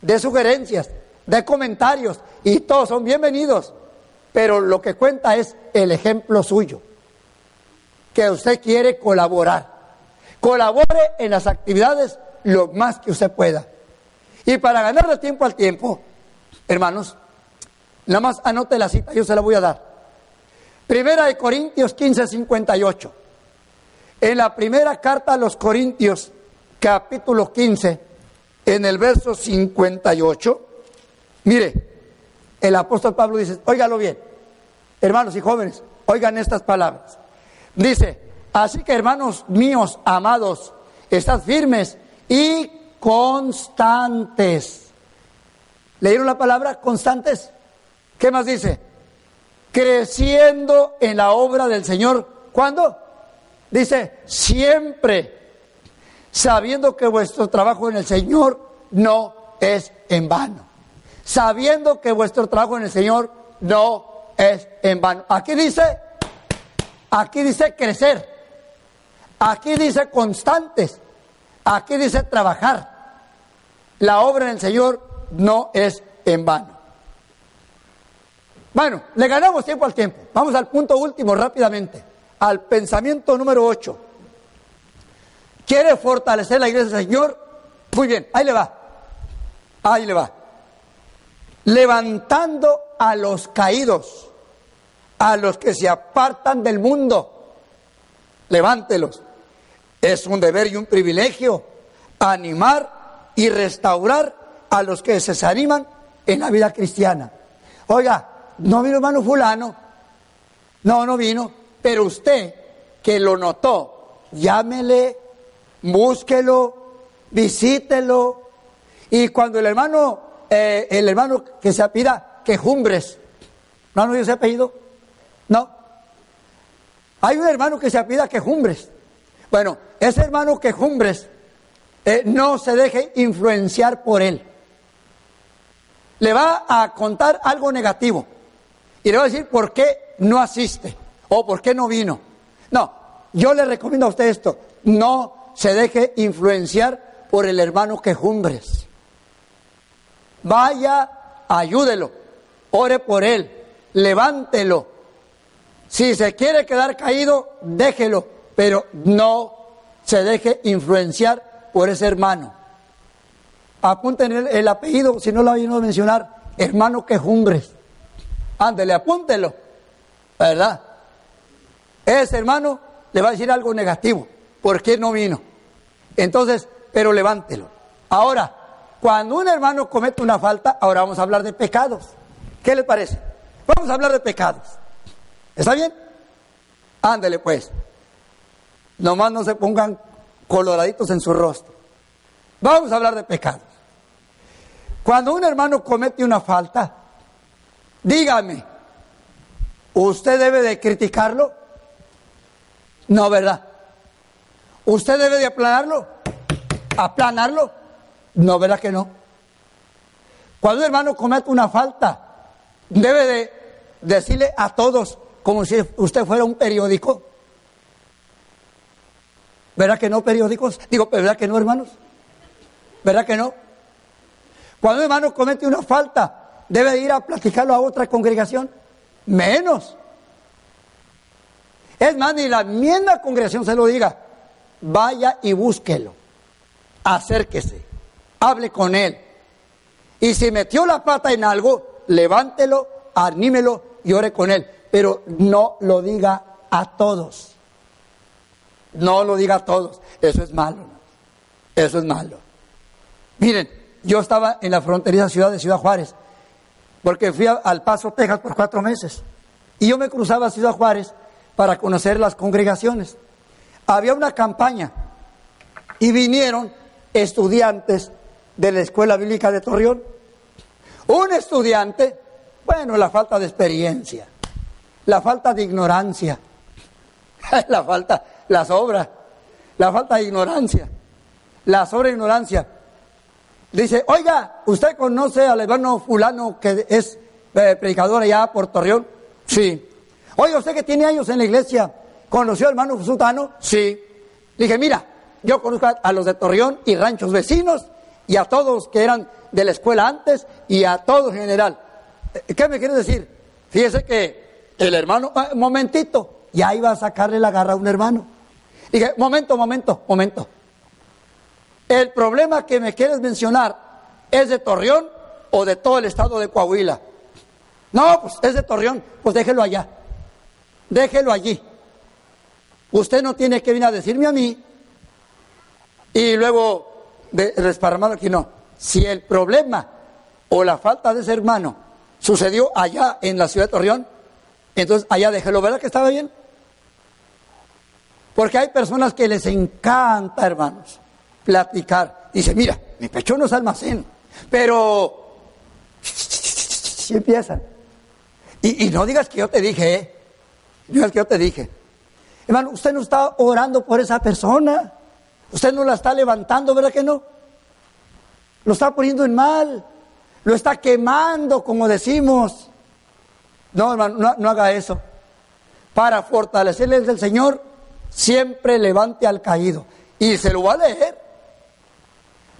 de sugerencias, de comentarios, y todos son bienvenidos, pero lo que cuenta es el ejemplo suyo, que usted quiere colaborar. Colabore en las actividades lo más que usted pueda. Y para ganarle tiempo al tiempo, hermanos, Nada más anote la cita, yo se la voy a dar. Primera de Corintios 15, 58. En la primera carta a los Corintios, capítulo 15, en el verso 58, mire, el apóstol Pablo dice, óigalo bien, hermanos y jóvenes, oigan estas palabras. Dice, así que hermanos míos, amados, estad firmes y constantes. ¿Leyeron la palabra constantes? ¿Qué más dice? Creciendo en la obra del Señor. ¿Cuándo? Dice, siempre, sabiendo que vuestro trabajo en el Señor no es en vano. Sabiendo que vuestro trabajo en el Señor no es en vano. Aquí dice, aquí dice crecer. Aquí dice constantes. Aquí dice trabajar. La obra en el Señor no es en vano. Bueno, le ganamos tiempo al tiempo. Vamos al punto último rápidamente, al pensamiento número 8. ¿Quiere fortalecer la iglesia del Señor? Muy bien, ahí le va. Ahí le va. Levantando a los caídos, a los que se apartan del mundo. Levántelos. Es un deber y un privilegio animar y restaurar a los que se desaniman en la vida cristiana. Oiga, no vino hermano fulano, no, no vino, pero usted que lo notó, llámele, búsquelo, visítelo, y cuando el hermano, eh, el hermano que se apida quejumbres, ¿no no ese apellido? No. Hay un hermano que se apida quejumbres. Bueno, ese hermano quejumbres eh, no se deje influenciar por él. Le va a contar algo negativo y le va a decir por qué no asiste o por qué no vino. No, yo le recomiendo a usted esto, no se deje influenciar por el hermano quejumbres. Vaya, ayúdelo, ore por él, levántelo. Si se quiere quedar caído, déjelo, pero no se deje influenciar por ese hermano. Apunten el, apellido, si no lo habían a mencionar, hermano Quejumbres. Ándele, apúntelo, ¿verdad? Ese hermano le va a decir algo negativo. ¿Por qué no vino? Entonces, pero levántelo. Ahora, cuando un hermano comete una falta, ahora vamos a hablar de pecados. ¿Qué le parece? Vamos a hablar de pecados. ¿Está bien? Ándele pues. Nomás no se pongan coloraditos en su rostro. Vamos a hablar de pecados. Cuando un hermano comete una falta, dígame, ¿usted debe de criticarlo? No, ¿verdad? ¿Usted debe de aplanarlo? ¿Aplanarlo? No, ¿verdad que no? Cuando un hermano comete una falta, debe de decirle a todos como si usted fuera un periódico. ¿Verdad que no periódicos? Digo, ¿verdad que no, hermanos? ¿Verdad que no? Cuando un hermano comete una falta, debe ir a platicarlo a otra congregación. Menos. Es más, ni la misma congregación se lo diga. Vaya y búsquelo. Acérquese hable con él. Y si metió la pata en algo, levántelo, anímelo y ore con él. Pero no lo diga a todos. No lo diga a todos. Eso es malo. Eso es malo. Miren, yo estaba en la fronteriza ciudad de Ciudad Juárez, porque fui al Paso, Texas por cuatro meses. Y yo me cruzaba a Ciudad Juárez para conocer las congregaciones. Había una campaña y vinieron estudiantes de la Escuela Bíblica de Torreón. Un estudiante, bueno, la falta de experiencia, la falta de ignorancia, la falta, la sobra, la falta de ignorancia, la sobra ignorancia. Dice, oiga, ¿usted conoce al hermano fulano que es eh, predicador allá por Torreón? Sí. Oiga, ¿usted que tiene años en la iglesia, conoció al hermano Sutano? Sí. dije, mira, yo conozco a los de Torreón y ranchos vecinos y a todos que eran de la escuela antes y a todos en general. Eh, ¿Qué me quiere decir? Fíjese que el hermano, ah, momentito, ya iba a sacarle la garra a un hermano. Dije, momento, momento, momento. El problema que me quieres mencionar es de Torreón o de todo el estado de Coahuila. No, pues es de Torreón, pues déjelo allá. Déjelo allí. Usted no tiene que venir a decirme a mí y luego de aquí, no. Si el problema o la falta de ese hermano sucedió allá en la ciudad de Torreón, entonces allá déjelo, ¿verdad que estaba bien? Porque hay personas que les encanta, hermanos, platicar. Dice, mira, mi pecho no es almacén, pero... Y empiezan. Y, no digas que yo te dije, ¿eh? No digas que yo te dije. Hermano, usted no está orando por esa persona. Usted no la está levantando, ¿verdad que no? Lo está poniendo en mal. Lo está quemando, como decimos. No, hermano, no, haga eso. Para fortalecerle del Señor, siempre levante al caído. Y se lo va a leer.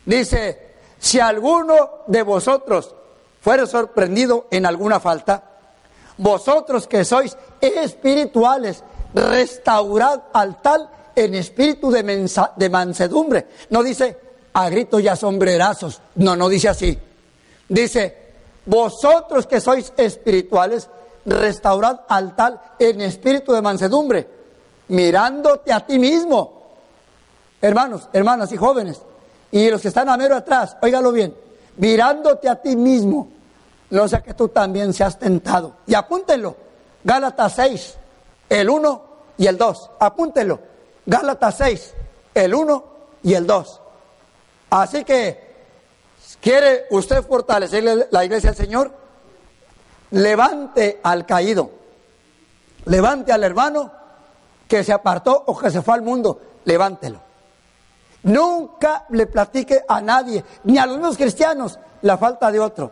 Dice, si alguno de vosotros fuere sorprendido en alguna falta, vosotros que sois espirituales, restaurad al tal en espíritu de, de mansedumbre. No dice a gritos y a sombrerazos. No, no dice así. Dice, vosotros que sois espirituales, restaurad al tal en espíritu de mansedumbre, mirándote a ti mismo. Hermanos, hermanas y jóvenes, y los que están a mero atrás, óigalo bien, mirándote a ti mismo, no sea que tú también seas tentado. Y apúntenlo, Gálatas 6, el 1 y el 2, apúntenlo, Gálatas 6, el 1 y el 2. Así que, ¿quiere usted fortalecer la iglesia del Señor? Levante al caído, levante al hermano que se apartó o que se fue al mundo, levántelo. Nunca le platique a nadie, ni a los mismos cristianos, la falta de otro.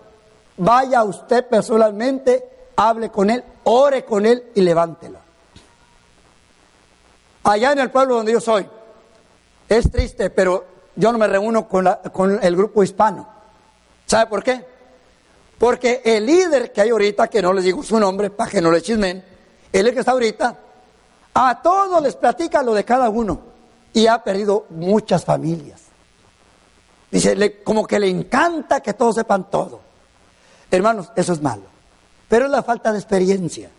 Vaya usted personalmente, hable con él, ore con él y levántelo. Allá en el pueblo donde yo soy, es triste, pero yo no me reúno con, con el grupo hispano. ¿Sabe por qué? Porque el líder que hay ahorita, que no les digo su nombre para que no le chismen, él el que está ahorita, a todos les platica lo de cada uno y ha perdido muchas familias. Dice, como que le encanta que todos sepan todo. Hermanos, eso es malo. Pero es la falta de experiencia.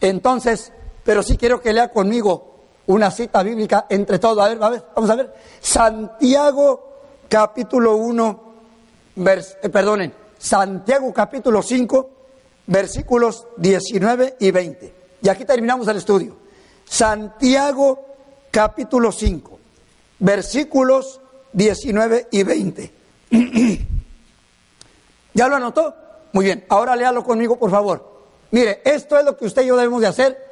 Entonces, pero sí quiero que lea conmigo una cita bíblica entre todos. A ver, a ver, vamos a ver. Santiago capítulo 1, eh, perdonen, Santiago capítulo 5, versículos 19 y 20. Y aquí terminamos el estudio. Santiago capítulo 5, versículos 19 y 20. ¿Ya lo anotó? Muy bien, ahora léalo conmigo, por favor. Mire, esto es lo que usted y yo debemos de hacer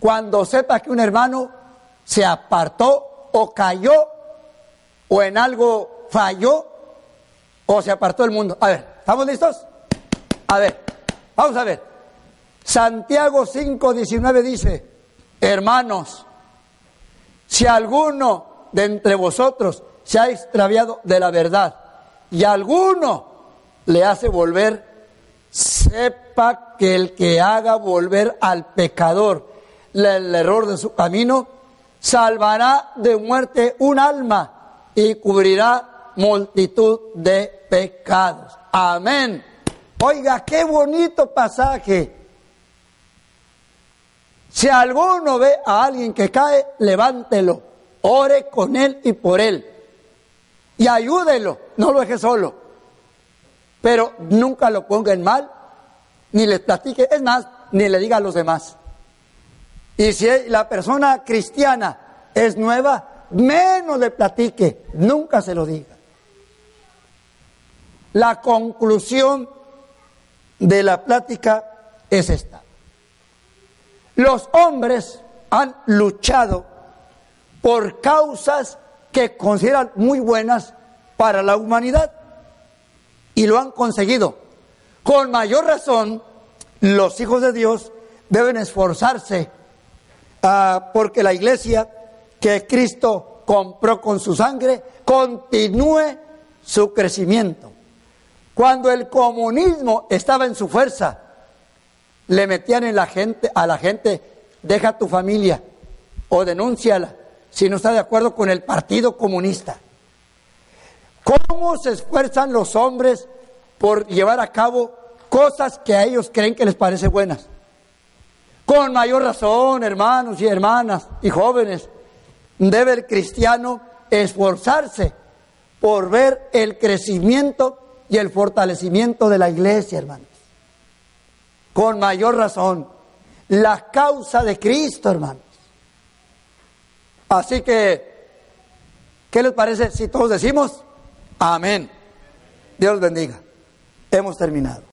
cuando sepa que un hermano se apartó o cayó o en algo falló o se apartó del mundo. A ver, ¿estamos listos? A ver, vamos a ver. Santiago 5:19 dice, hermanos, si alguno de entre vosotros se ha extraviado de la verdad y alguno le hace volver, sepa que el que haga volver al pecador el error de su camino, salvará de muerte un alma y cubrirá multitud de pecados. Amén. Oiga, qué bonito pasaje. Si alguno ve a alguien que cae, levántelo, ore con él y por él. Y ayúdelo, no lo deje solo. Pero nunca lo ponga en mal, ni le platique, es más, ni le diga a los demás. Y si la persona cristiana es nueva, menos le platique, nunca se lo diga. La conclusión de la plática es esta. Los hombres han luchado por causas que consideran muy buenas para la humanidad y lo han conseguido. Con mayor razón, los hijos de Dios deben esforzarse Ah, porque la iglesia que Cristo compró con su sangre continúe su crecimiento. Cuando el comunismo estaba en su fuerza, le metían en la gente, a la gente, deja tu familia o denúnciala si no está de acuerdo con el Partido Comunista. ¿Cómo se esfuerzan los hombres por llevar a cabo cosas que a ellos creen que les parece buenas. Con mayor razón, hermanos y hermanas y jóvenes, debe el cristiano esforzarse por ver el crecimiento y el fortalecimiento de la iglesia, hermanos. Con mayor razón, la causa de Cristo, hermanos. Así que, ¿qué les parece si todos decimos amén? Dios bendiga. Hemos terminado.